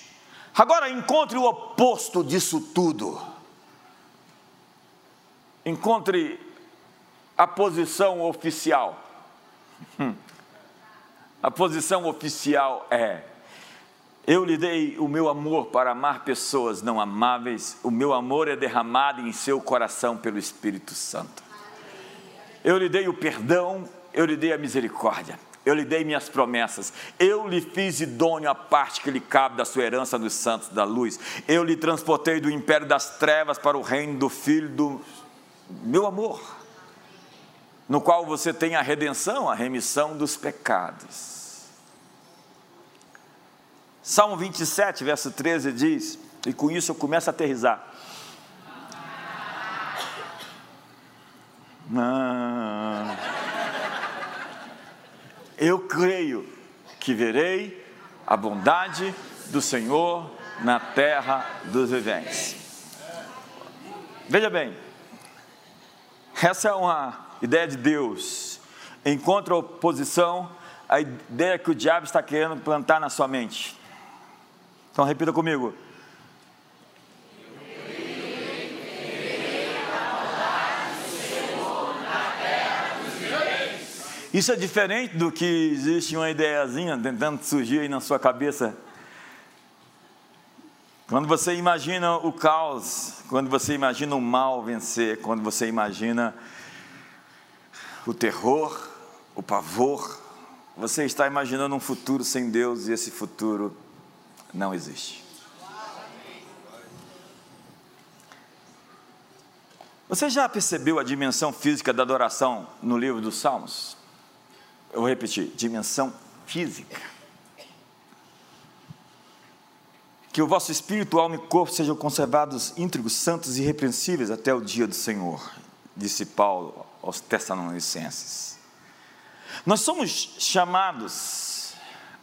A: Agora encontre o oposto disso tudo. Encontre a posição oficial. Hum. A posição oficial é: eu lhe dei o meu amor para amar pessoas não amáveis, o meu amor é derramado em seu coração pelo Espírito Santo. Eu lhe dei o perdão, eu lhe dei a misericórdia, eu lhe dei minhas promessas, eu lhe fiz idôneo a parte que lhe cabe da sua herança nos santos da luz, eu lhe transportei do império das trevas para o reino do Filho do meu amor, no qual você tem a redenção, a remissão dos pecados. Salmo 27, verso 13 diz, e com isso eu começo a aterrizar. Eu creio que verei a bondade do Senhor na terra dos viventes. Veja bem, essa é uma ideia de Deus, em contraposição à ideia que o diabo está querendo plantar na sua mente. Então repita comigo. Isso é diferente do que existe uma ideiazinha tentando surgir aí na sua cabeça. Quando você imagina o caos, quando você imagina o mal vencer, quando você imagina o terror, o pavor, você está imaginando um futuro sem Deus e esse futuro não existe. Você já percebeu a dimensão física da adoração no livro dos Salmos? Eu vou repetir: dimensão física. Que o vosso espírito, alma e corpo sejam conservados íntegros, santos e irrepreensíveis até o dia do Senhor, disse Paulo aos Tessalonicenses. Nós somos chamados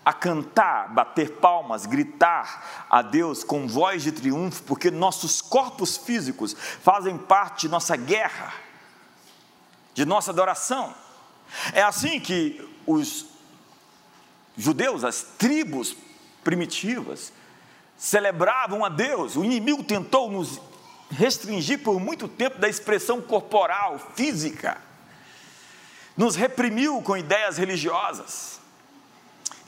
A: a cantar, bater palmas, gritar a Deus com voz de triunfo, porque nossos corpos físicos fazem parte de nossa guerra, de nossa adoração. É assim que os judeus, as tribos primitivas, celebravam a Deus. O inimigo tentou nos restringir por muito tempo da expressão corporal, física. Nos reprimiu com ideias religiosas.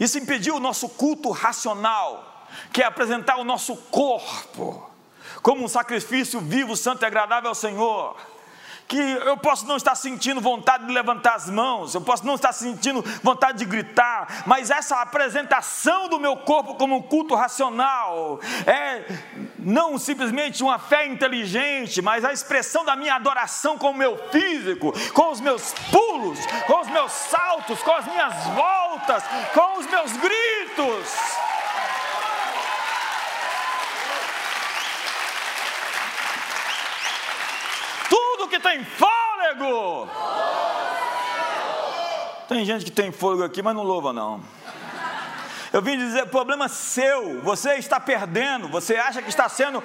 A: Isso impediu o nosso culto racional, que é apresentar o nosso corpo como um sacrifício vivo, santo e agradável ao Senhor que eu posso não estar sentindo vontade de levantar as mãos, eu posso não estar sentindo vontade de gritar, mas essa apresentação do meu corpo como um culto racional é não simplesmente uma fé inteligente, mas a expressão da minha adoração com o meu físico, com os meus pulos, com os meus saltos, com as minhas voltas, com os meus gritos. Que tem fôlego. Tem gente que tem fôlego aqui, mas não louva não. Eu vim dizer, problema seu, você está perdendo, você acha que está sendo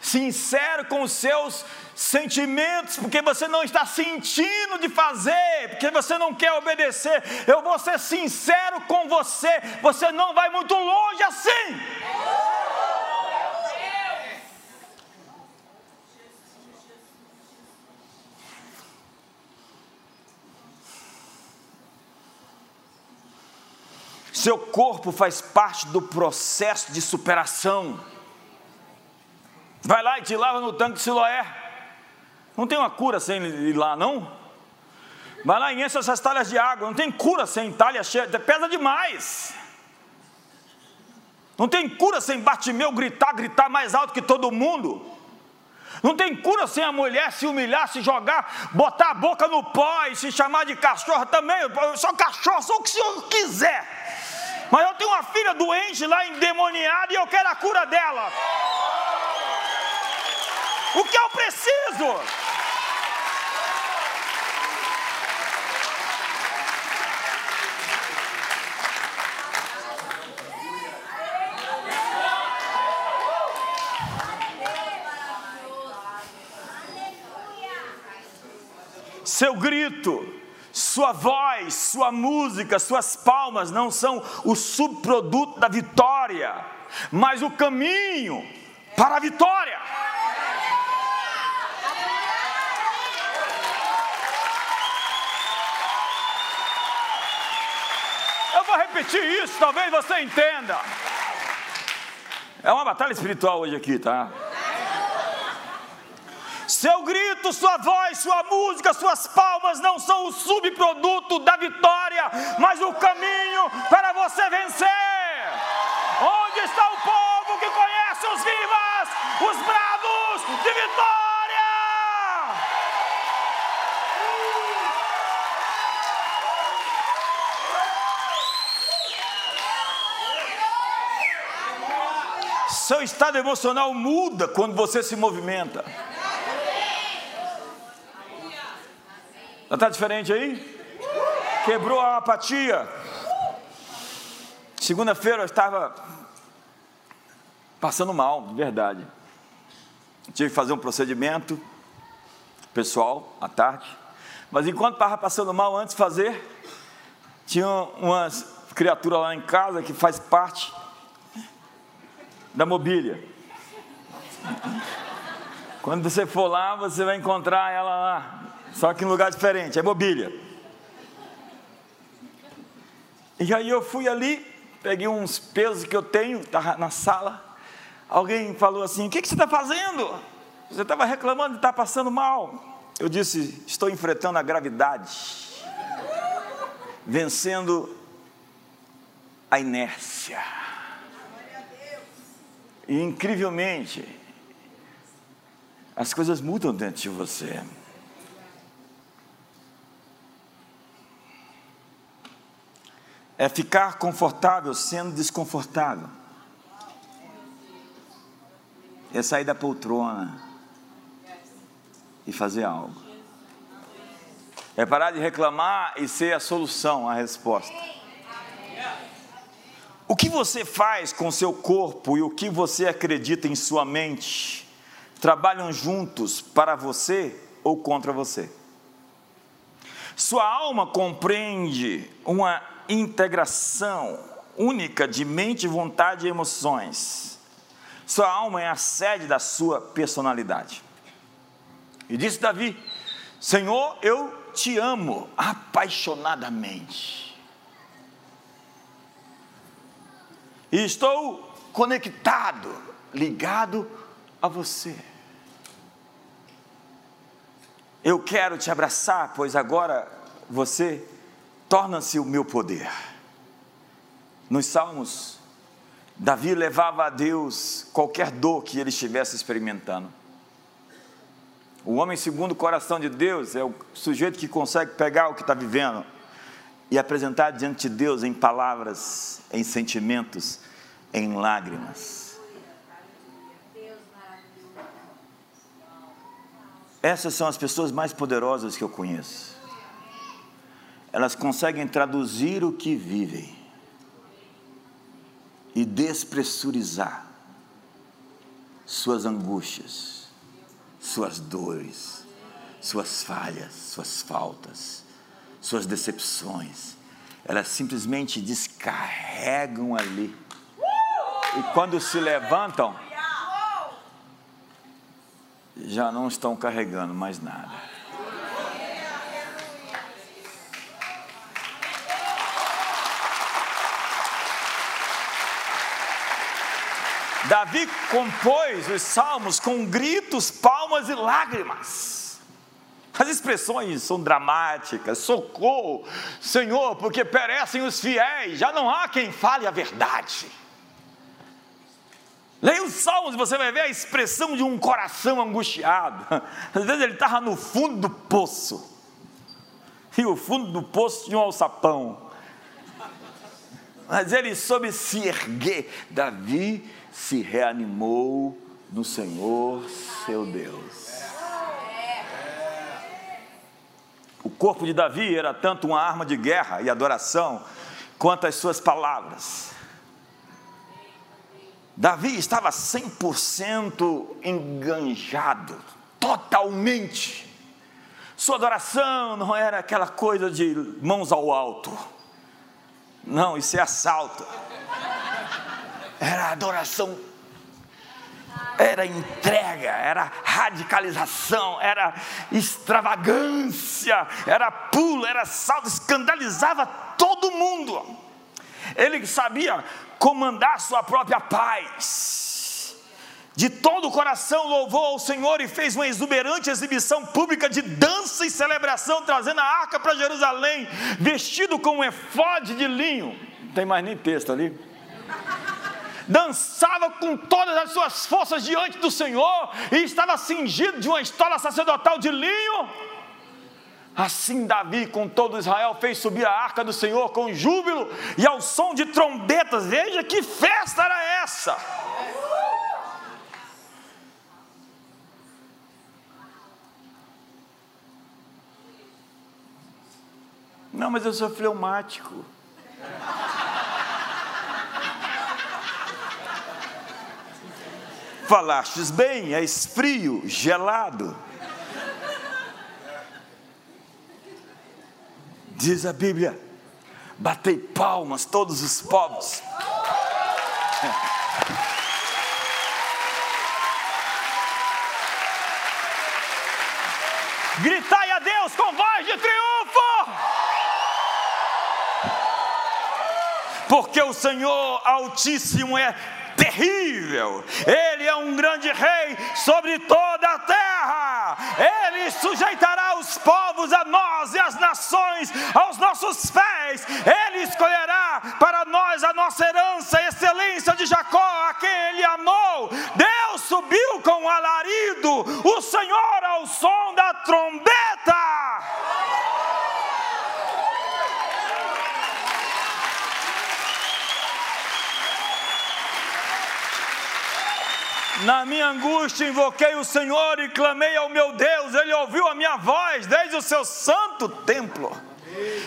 A: sincero com os seus sentimentos, porque você não está sentindo de fazer, porque você não quer obedecer. Eu vou ser sincero com você, você não vai muito longe assim. Seu corpo faz parte do processo de superação. Vai lá e te lava no tanque de Siloé. Não tem uma cura sem ir lá, não? Vai lá e enche essas talhas de água. Não tem cura sem talha cheia. Pesa demais. Não tem cura sem Bartimeu gritar, gritar mais alto que todo mundo. Não tem cura sem a mulher se humilhar, se jogar, botar a boca no pó e se chamar de cachorro também. Eu sou cachorro, sou o que o senhor quiser. Mas eu tenho uma filha doente lá endemoniada e eu quero a cura dela. O que eu preciso? Seu grito sua voz, sua música, suas palmas não são o subproduto da vitória, mas o caminho para a vitória. Eu vou repetir isso, talvez você entenda. É uma batalha espiritual hoje aqui, tá? Seu grito, sua voz, sua música, suas palmas não são o subproduto da vitória, mas o caminho para você vencer. Onde está o povo que conhece os vivas, os bravos de vitória? Seu estado emocional muda quando você se movimenta. Já está diferente aí? Quebrou a apatia. Segunda-feira eu estava passando mal, de verdade. Tive que fazer um procedimento pessoal à tarde. Mas enquanto estava passando mal, antes de fazer, tinha umas criaturas lá em casa que faz parte da mobília. Quando você for lá, você vai encontrar ela lá, só que em lugar diferente, é mobília. E aí eu fui ali, peguei uns pesos que eu tenho, estava na sala. Alguém falou assim: O que, que você está fazendo? Você estava reclamando de estar tá passando mal. Eu disse: Estou enfrentando a gravidade, vencendo a inércia. E incrivelmente, as coisas mudam dentro de você. É ficar confortável sendo desconfortável. É sair da poltrona e fazer algo. É parar de reclamar e ser a solução, a resposta. O que você faz com seu corpo e o que você acredita em sua mente trabalham juntos para você ou contra você? Sua alma compreende uma integração única de mente, vontade e emoções. Sua alma é a sede da sua personalidade. E disse Davi: Senhor, eu te amo apaixonadamente. E estou conectado, ligado a você. Eu quero te abraçar, pois agora você torna-se o meu poder. Nos Salmos, Davi levava a Deus qualquer dor que ele estivesse experimentando. O homem segundo o coração de Deus é o sujeito que consegue pegar o que está vivendo e apresentar diante de Deus em palavras, em sentimentos, em lágrimas. Essas são as pessoas mais poderosas que eu conheço. Elas conseguem traduzir o que vivem e despressurizar suas angústias suas dores, suas falhas, suas faltas, suas decepções. Elas simplesmente descarregam ali. E quando se levantam, já não estão carregando mais nada. Davi compôs os salmos com gritos, palmas e lágrimas. As expressões são dramáticas, socorro, Senhor, porque perecem os fiéis, já não há quem fale a verdade. Leia os salmos e você vai ver a expressão de um coração angustiado. Às vezes ele estava no fundo do poço, e o fundo do poço tinha um alçapão. Mas ele soube se erguer. Davi se reanimou no Senhor seu Deus. O corpo de Davi era tanto uma arma de guerra e adoração, quanto as suas palavras. Davi estava 100% enganjado, totalmente. Sua adoração não era aquela coisa de mãos ao alto. Não, isso é assalto era adoração, era entrega, era radicalização, era extravagância, era pulo, era salto, escandalizava todo mundo. Ele sabia comandar sua própria paz. De todo o coração louvou ao Senhor e fez uma exuberante exibição pública de dança e celebração, trazendo a arca para Jerusalém, vestido com um efode de linho. Não tem mais nem texto ali dançava com todas as suas forças diante do Senhor e estava cingido de uma estola sacerdotal de linho. Assim Davi, com todo Israel, fez subir a arca do Senhor com júbilo e ao som de trombetas. Veja que festa era essa! Não, mas eu sou fleumático. Falastes bem, és frio, gelado. Diz a Bíblia: batei palmas todos os povos. Gritai a Deus com voz de triunfo. Porque o Senhor Altíssimo é terrível. Ele é um grande rei sobre toda a terra. Ele sujeitará os povos a nós e as nações aos nossos pés. Ele escolherá para nós a nossa herança, a excelência de Jacó, a quem ele amou. Deus subiu com alarido, o Senhor ao som da trombeta. Na minha angústia invoquei o Senhor e clamei ao meu Deus, Ele ouviu a minha voz desde o seu santo templo.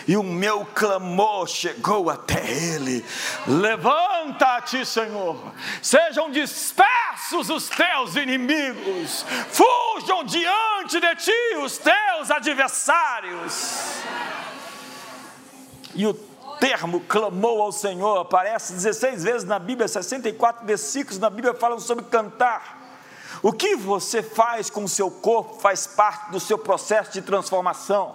A: E o meu clamor chegou até Ele. Levanta-te, Senhor. Sejam dispersos os teus inimigos. Fujam diante de ti os teus adversários. E o termo clamou ao Senhor aparece 16 vezes na Bíblia, 64 versículos na Bíblia falam sobre cantar. O que você faz com o seu corpo faz parte do seu processo de transformação.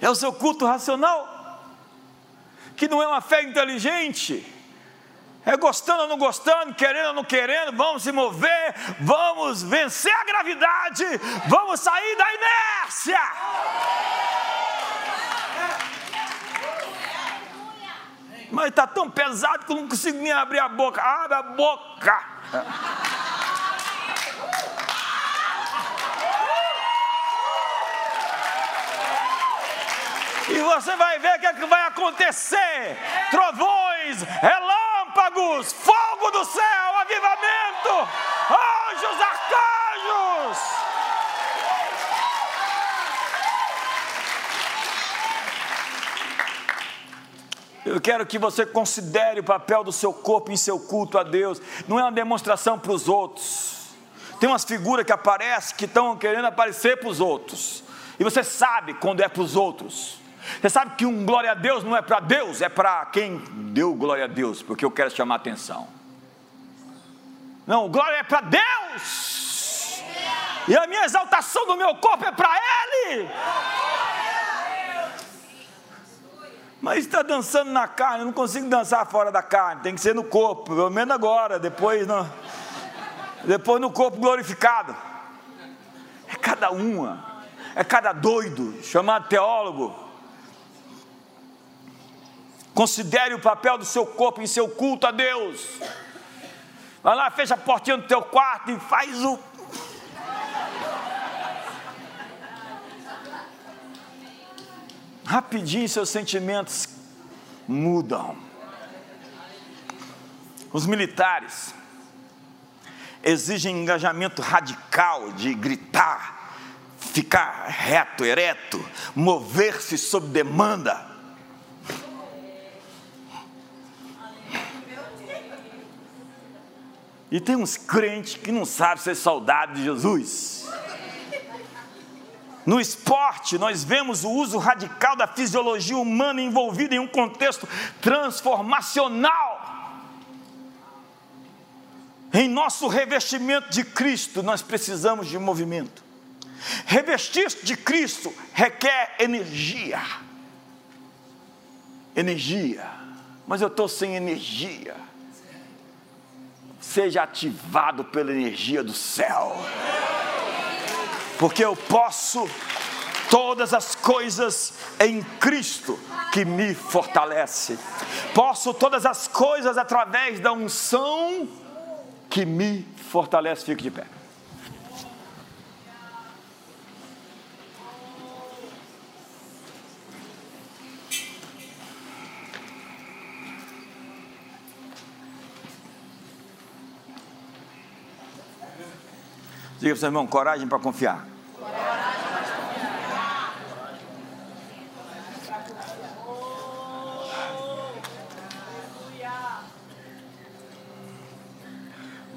A: É o seu culto racional, que não é uma fé inteligente, é gostando ou não gostando, querendo ou não querendo, vamos se mover, vamos vencer a gravidade, vamos sair da inércia. Mas está tão pesado que eu não consigo nem abrir a boca. Abre a boca. E você vai ver o que, é que vai acontecer: trovões, relâmpagos, fogo do céu, avivamento, anjos, arcanjos. Eu quero que você considere o papel do seu corpo em seu culto a Deus. Não é uma demonstração para os outros. Tem umas figuras que aparecem que estão querendo aparecer para os outros. E você sabe quando é para os outros. Você sabe que um glória a Deus não é para Deus, é para quem deu glória a Deus, porque eu quero chamar atenção. Não, glória é para Deus. E a minha exaltação do meu corpo é para Ele. Mas está dançando na carne, eu não consigo dançar fora da carne, tem que ser no corpo, pelo menos agora, depois no, depois no corpo glorificado. É cada uma, é cada doido, chamado teólogo. Considere o papel do seu corpo em seu culto a Deus. Vai lá, fecha a portinha do teu quarto e faz o rapidinho seus sentimentos mudam. Os militares exigem engajamento radical de gritar, ficar reto, ereto, mover-se sob demanda. E tem uns crentes que não sabem ser saudade de Jesus. No esporte, nós vemos o uso radical da fisiologia humana envolvida em um contexto transformacional. Em nosso revestimento de Cristo, nós precisamos de movimento. Revestir-se de Cristo requer energia. Energia. Mas eu estou sem energia. Seja ativado pela energia do céu porque eu posso todas as coisas em Cristo que me fortalece. Posso todas as coisas através da unção que me fortalece. Fique de pé. Diga para o seu irmão, coragem para confiar.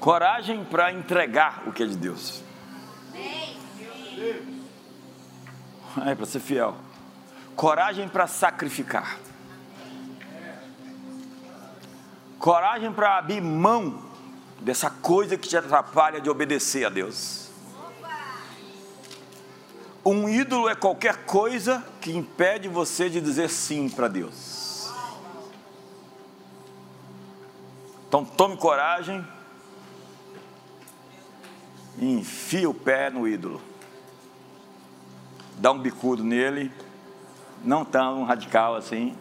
A: Coragem para entregar o que é de Deus. É para ser fiel. Coragem para sacrificar. Coragem para abrir mão dessa coisa que te atrapalha de obedecer a Deus. Um ídolo é qualquer coisa que impede você de dizer sim para Deus. Então tome coragem e enfia o pé no ídolo. Dá um bicudo nele, não tão radical assim.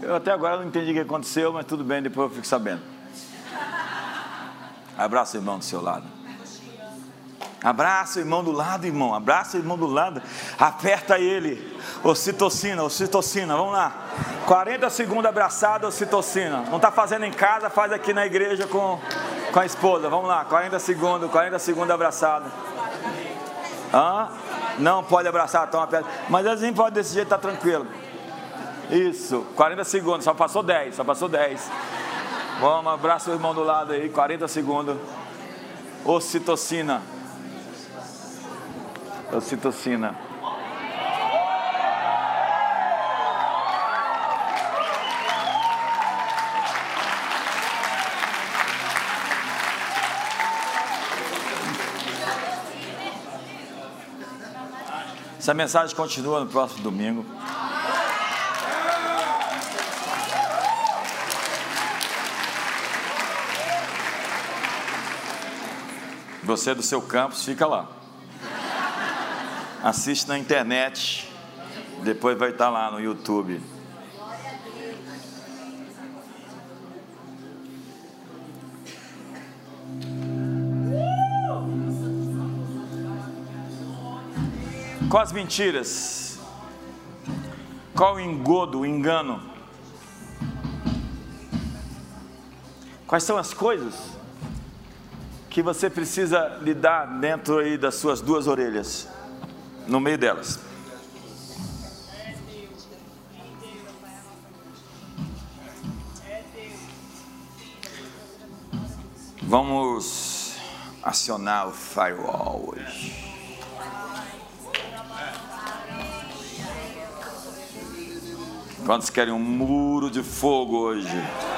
A: Eu até agora não entendi o que aconteceu, mas tudo bem, depois eu fico sabendo. Abraça o irmão do seu lado. Abraça o irmão do lado, irmão. Abraça o irmão do lado. Aperta ele. Ocitocina, ocitocina. Vamos lá. 40 segundos abraçado, ocitocina. Não está fazendo em casa, faz aqui na igreja com, com a esposa. Vamos lá. 40 segundos, 40 segundos abraçado. Hã? Não pode abraçar, toma perto. Mas assim pode desse jeito, tá tranquilo. Isso, 40 segundos, só passou 10, só passou 10. Vamos, abraça o irmão do lado aí, 40 segundos. Ocitocina. Ocitocina. Essa mensagem continua no próximo domingo. Você do seu campus, fica lá. Assiste na internet. Depois vai estar lá no YouTube. Qual as mentiras? Qual o engodo, o engano? Quais são as coisas que você precisa lidar dentro aí das suas duas orelhas, no meio delas? Vamos acionar o firewall hoje. Quantos querem um muro de fogo hoje?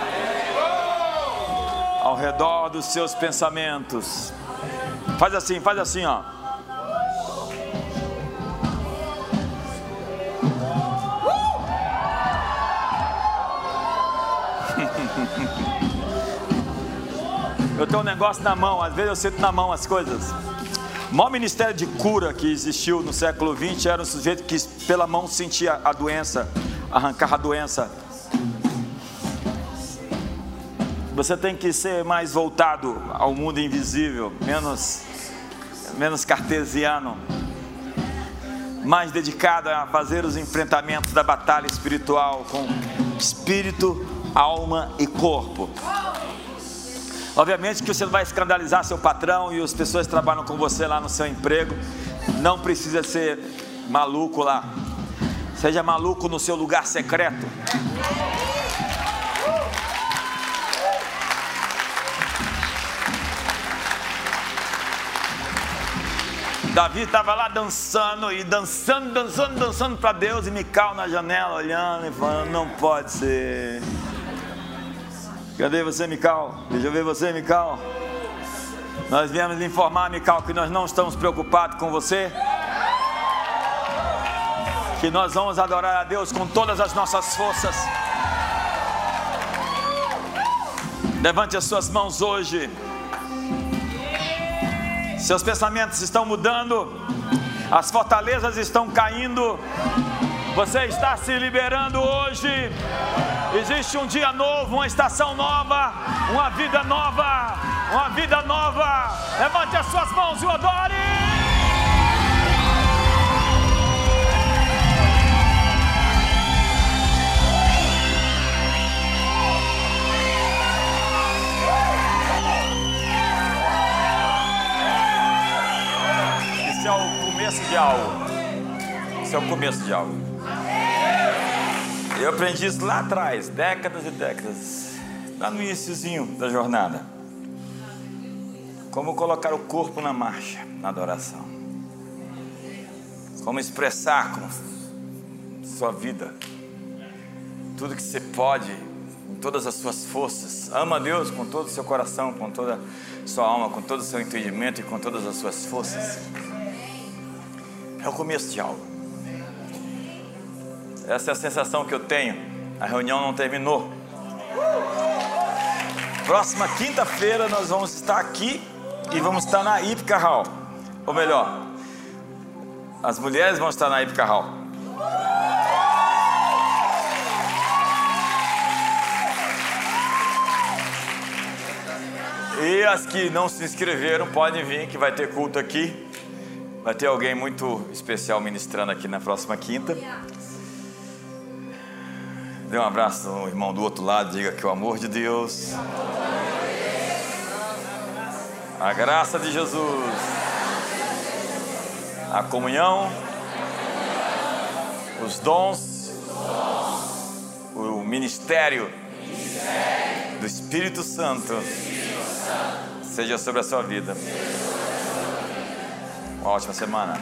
A: Redor dos seus pensamentos. Faz assim, faz assim, ó. Eu tenho um negócio na mão, às vezes eu sinto na mão as coisas. O maior ministério de cura que existiu no século XX era um sujeito que pela mão sentia a doença arrancar a doença. Você tem que ser mais voltado ao mundo invisível, menos, menos cartesiano, mais dedicado a fazer os enfrentamentos da batalha espiritual com espírito, alma e corpo. Obviamente que você vai escandalizar seu patrão e as pessoas que trabalham com você lá no seu emprego. Não precisa ser maluco lá. Seja maluco no seu lugar secreto. Davi estava lá dançando e dançando, dançando, dançando para Deus e Mical na janela olhando e falando: Não pode ser. Cadê você, Mical? Deixa eu ver você, Mical. Nós viemos informar, Mical, que nós não estamos preocupados com você que nós vamos adorar a Deus com todas as nossas forças. Levante as suas mãos hoje. Seus pensamentos estão mudando, as fortalezas estão caindo. Você está se liberando hoje. Existe um dia novo, uma estação nova, uma vida nova, uma vida nova. Levante as suas mãos e adore. Começo de algo. Isso é o começo de algo. Eu aprendi isso lá atrás, décadas e décadas, lá no iníciozinho da jornada. Como colocar o corpo na marcha, na adoração. Como expressar com sua vida tudo que você pode, com todas as suas forças. Ama a Deus com todo o seu coração, com toda a sua alma, com todo o seu entendimento e com todas as suas forças. É o começo de algo. Essa é a sensação que eu tenho. A reunião não terminou. Próxima quinta-feira nós vamos estar aqui e vamos estar na Ipcarral. Ou melhor, as mulheres vão estar na Ipcarral. E as que não se inscreveram podem vir, que vai ter culto aqui. Vai ter alguém muito especial ministrando aqui na próxima quinta. Dê um abraço no irmão do outro lado, diga que o amor de Deus, a graça de Jesus, a comunhão, os dons, o ministério do Espírito Santo seja sobre a sua vida. Uma ótima semana.